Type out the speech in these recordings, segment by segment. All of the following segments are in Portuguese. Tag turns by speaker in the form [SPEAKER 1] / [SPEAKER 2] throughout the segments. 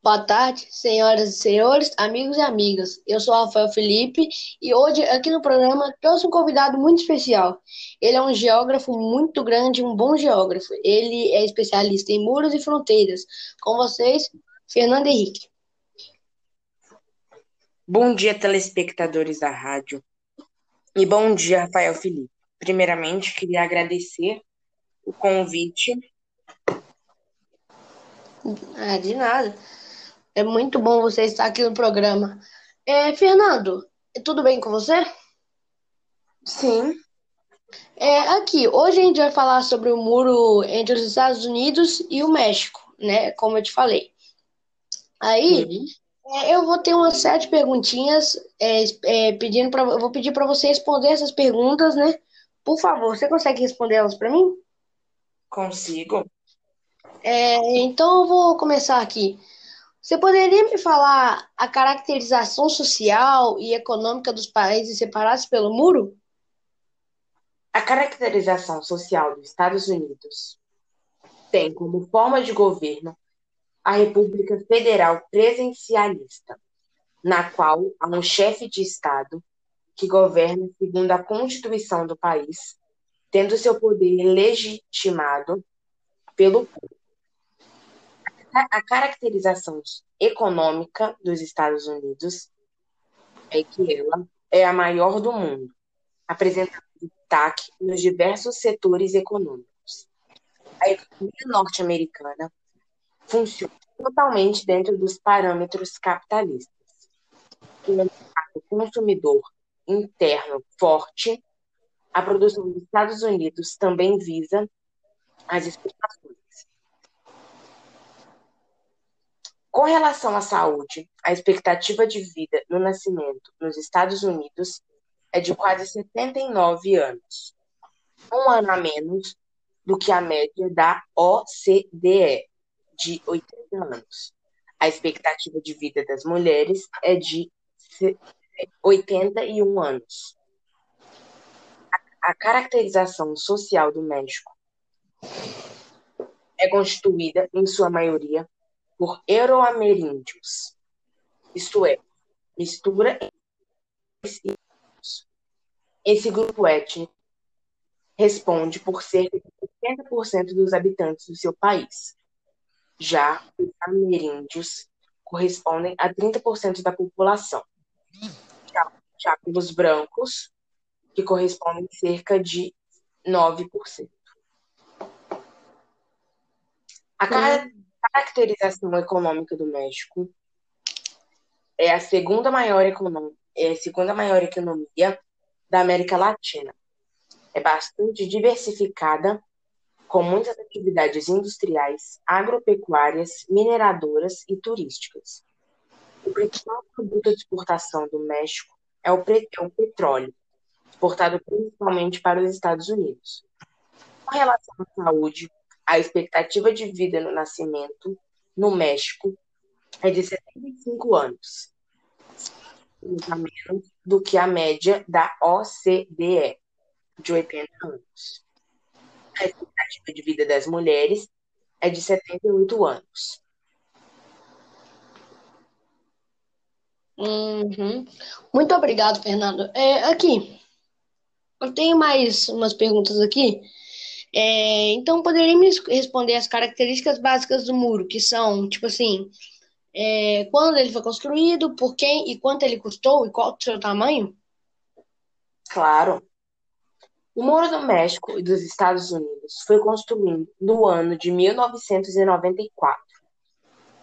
[SPEAKER 1] Boa tarde, senhoras e senhores, amigos e amigas. Eu sou Rafael Felipe e hoje aqui no programa trouxe um convidado muito especial. Ele é um geógrafo muito grande, um bom geógrafo. Ele é especialista em muros e fronteiras. Com vocês, Fernando Henrique.
[SPEAKER 2] Bom dia, telespectadores da rádio. E bom dia, Rafael Felipe. Primeiramente, queria agradecer o convite.
[SPEAKER 1] Ah, de nada. É muito bom você estar aqui no programa. É, Fernando, tudo bem com você?
[SPEAKER 2] Sim.
[SPEAKER 1] É, aqui, hoje a gente vai falar sobre o muro entre os Estados Unidos e o México, né? Como eu te falei. Aí, uhum. é, eu vou ter uma série de perguntinhas, é, é pedindo para, eu vou pedir para você responder essas perguntas, né? Por favor, você consegue responder elas para mim?
[SPEAKER 2] Consigo.
[SPEAKER 1] É, então eu vou começar aqui. Você poderia me falar a caracterização social e econômica dos países separados pelo muro?
[SPEAKER 2] A caracterização social dos Estados Unidos tem como forma de governo a República Federal Presencialista, na qual há um chefe de Estado que governa segundo a Constituição do país, tendo seu poder legitimado pelo povo a caracterização econômica dos Estados Unidos é que ela é a maior do mundo, apresentando destaque nos diversos setores econômicos. A economia norte-americana funciona totalmente dentro dos parâmetros capitalistas. Com um consumidor interno forte, a produção dos Estados Unidos também visa as exportações. Com relação à saúde, a expectativa de vida no nascimento nos Estados Unidos é de quase 79 anos, um ano a menos do que a média da OCDE, de 80 anos. A expectativa de vida das mulheres é de 81 anos. A caracterização social do México é constituída, em sua maioria, por euroameríndios, isto é, mistura esse grupo étnico responde por cerca de 80% dos habitantes do seu país. Já os ameríndios correspondem a 30% da população. Já, já pelos brancos, que correspondem a cerca de 9%. A cada caracterização econômica do México é a segunda maior, econom... é a segunda maior economia da América Latina. É bastante diversificada, com muitas atividades industriais, agropecuárias, mineradoras e turísticas. O principal produto de exportação do México é o, é o petróleo, exportado principalmente para os Estados Unidos. Com relação à saúde, a expectativa de vida no nascimento no México é de 75 anos, a menos do que a média da OCDE, de 80 anos. A expectativa de vida das mulheres é de 78 anos.
[SPEAKER 1] Uhum. Muito obrigado, Fernando. É, aqui, eu tenho mais umas perguntas aqui. É, então, poderia me responder as características básicas do muro, que são, tipo assim, é, quando ele foi construído, por quem e quanto ele custou e qual o seu tamanho?
[SPEAKER 2] Claro. O Muro do México e dos Estados Unidos foi construído no ano de 1994.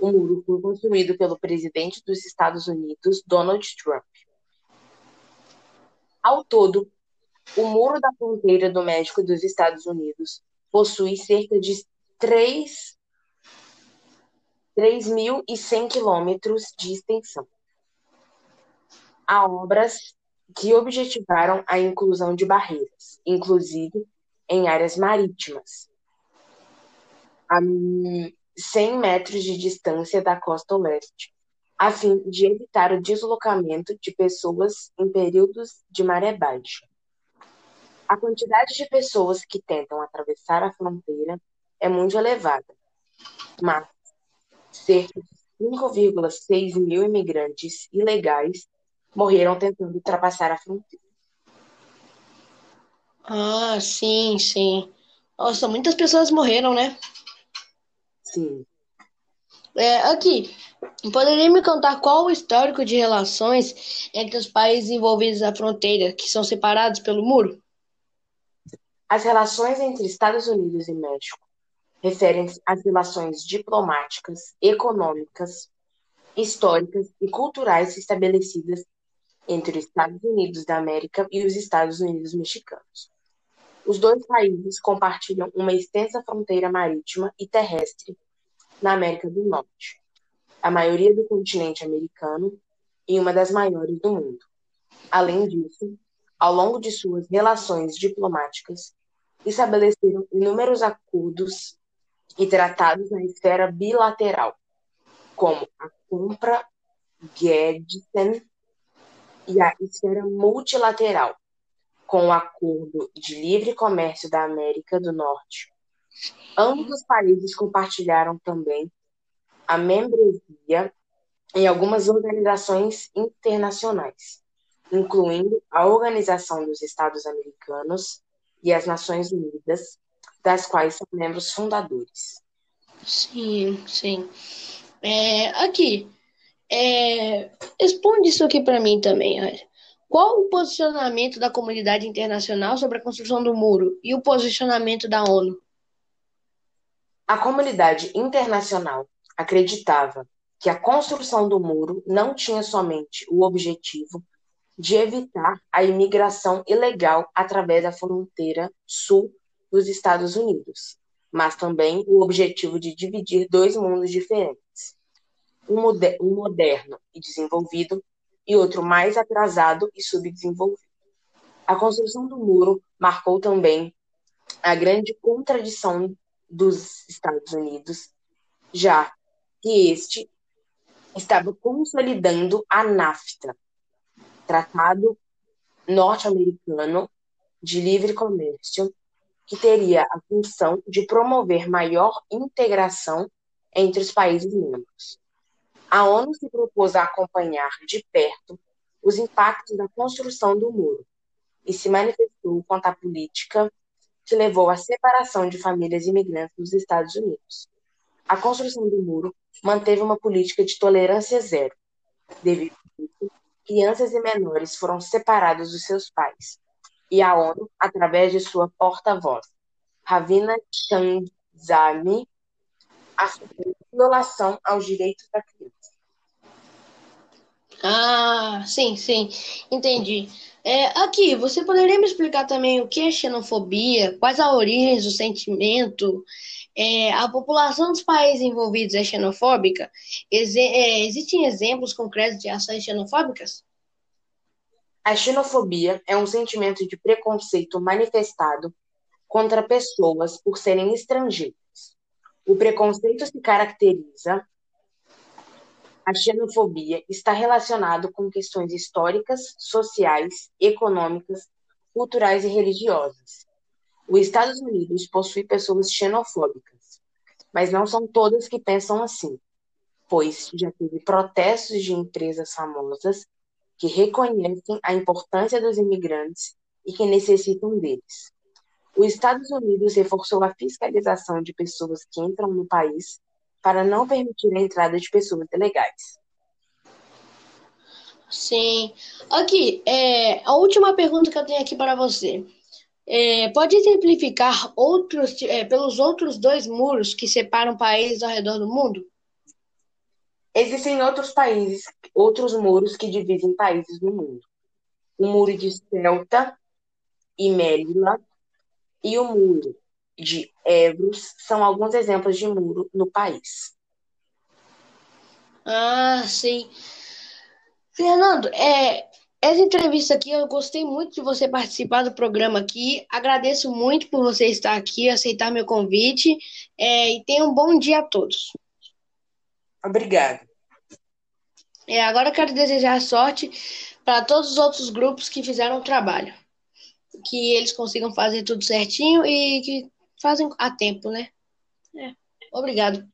[SPEAKER 2] O muro foi construído pelo presidente dos Estados Unidos, Donald Trump. Ao todo, o Muro da Fronteira do México dos Estados Unidos possui cerca de 3.100 quilômetros de extensão. Há obras que objetivaram a inclusão de barreiras, inclusive em áreas marítimas, a 100 metros de distância da costa oeste, a fim de evitar o deslocamento de pessoas em períodos de maré baixa. A quantidade de pessoas que tentam atravessar a fronteira é muito elevada, mas cerca de 5,6 mil imigrantes ilegais morreram tentando ultrapassar a fronteira.
[SPEAKER 1] Ah, sim, sim. Nossa, muitas pessoas morreram, né?
[SPEAKER 2] Sim.
[SPEAKER 1] É, aqui, poderia me contar qual o histórico de relações entre os países envolvidos na fronteira, que são separados pelo muro?
[SPEAKER 2] As relações entre Estados Unidos e México referem-se às relações diplomáticas, econômicas, históricas e culturais estabelecidas entre os Estados Unidos da América e os Estados Unidos mexicanos. Os dois países compartilham uma extensa fronteira marítima e terrestre na América do Norte, a maioria do continente americano e uma das maiores do mundo. Além disso, ao longo de suas relações diplomáticas, estabeleceram inúmeros acordos e tratados na esfera bilateral, como a compra Gadsden e a esfera multilateral, com o Acordo de Livre Comércio da América do Norte. Ambos os países compartilharam também a membresia em algumas organizações internacionais, incluindo a Organização dos Estados Americanos e as Nações Unidas, das quais são membros fundadores.
[SPEAKER 1] Sim, sim. É, aqui, é, responde isso aqui para mim também. Olha. Qual o posicionamento da comunidade internacional sobre a construção do muro e o posicionamento da ONU?
[SPEAKER 2] A comunidade internacional acreditava que a construção do muro não tinha somente o objetivo de evitar a imigração ilegal através da fronteira sul dos Estados Unidos, mas também o objetivo de dividir dois mundos diferentes, um moderno e desenvolvido e outro mais atrasado e subdesenvolvido. A construção do muro marcou também a grande contradição dos Estados Unidos, já que este estava consolidando a NAFTA, Tratado Norte-Americano de Livre Comércio, que teria a função de promover maior integração entre os países membros. A ONU se propôs a acompanhar de perto os impactos da construção do muro e se manifestou quanto à política que levou à separação de famílias imigrantes dos Estados Unidos. A construção do muro manteve uma política de tolerância zero. Devido a crianças e menores foram separados dos seus pais. E a ONU, através de sua porta-voz, Ravina Shamdasani, afirmou violação aos direitos da criança.
[SPEAKER 1] Ah, sim, sim, entendi. É, aqui, você poderia me explicar também o que é xenofobia, quais as origens do sentimento? É, a população dos países envolvidos é xenofóbica? Exe é, existem exemplos concretos de ações xenofóbicas?
[SPEAKER 2] A xenofobia é um sentimento de preconceito manifestado contra pessoas por serem estrangeiras. O preconceito se caracteriza a xenofobia está relacionado com questões históricas, sociais, econômicas, culturais e religiosas. Os Estados Unidos possui pessoas xenofóbicas, mas não são todas que pensam assim, pois já teve protestos de empresas famosas que reconhecem a importância dos imigrantes e que necessitam deles. Os Estados Unidos reforçou a fiscalização de pessoas que entram no país para não permitir a entrada de pessoas ilegais.
[SPEAKER 1] Sim. Aqui, é, a última pergunta que eu tenho aqui para você. É, pode exemplificar outros, é, pelos outros dois muros que separam países ao redor do mundo?
[SPEAKER 2] Existem outros países, outros muros que dividem países no mundo. O muro de Celta e Melilla e o muro de Evros são alguns exemplos de muro no país.
[SPEAKER 1] Ah, sim. Fernando, é, essa entrevista aqui, eu gostei muito de você participar do programa aqui. Agradeço muito por você estar aqui, aceitar meu convite. É, e tenha um bom dia a todos.
[SPEAKER 2] Obrigado.
[SPEAKER 1] É, agora eu quero desejar sorte para todos os outros grupos que fizeram o trabalho. Que eles consigam fazer tudo certinho e que fazem a tempo, né? É. Obrigado.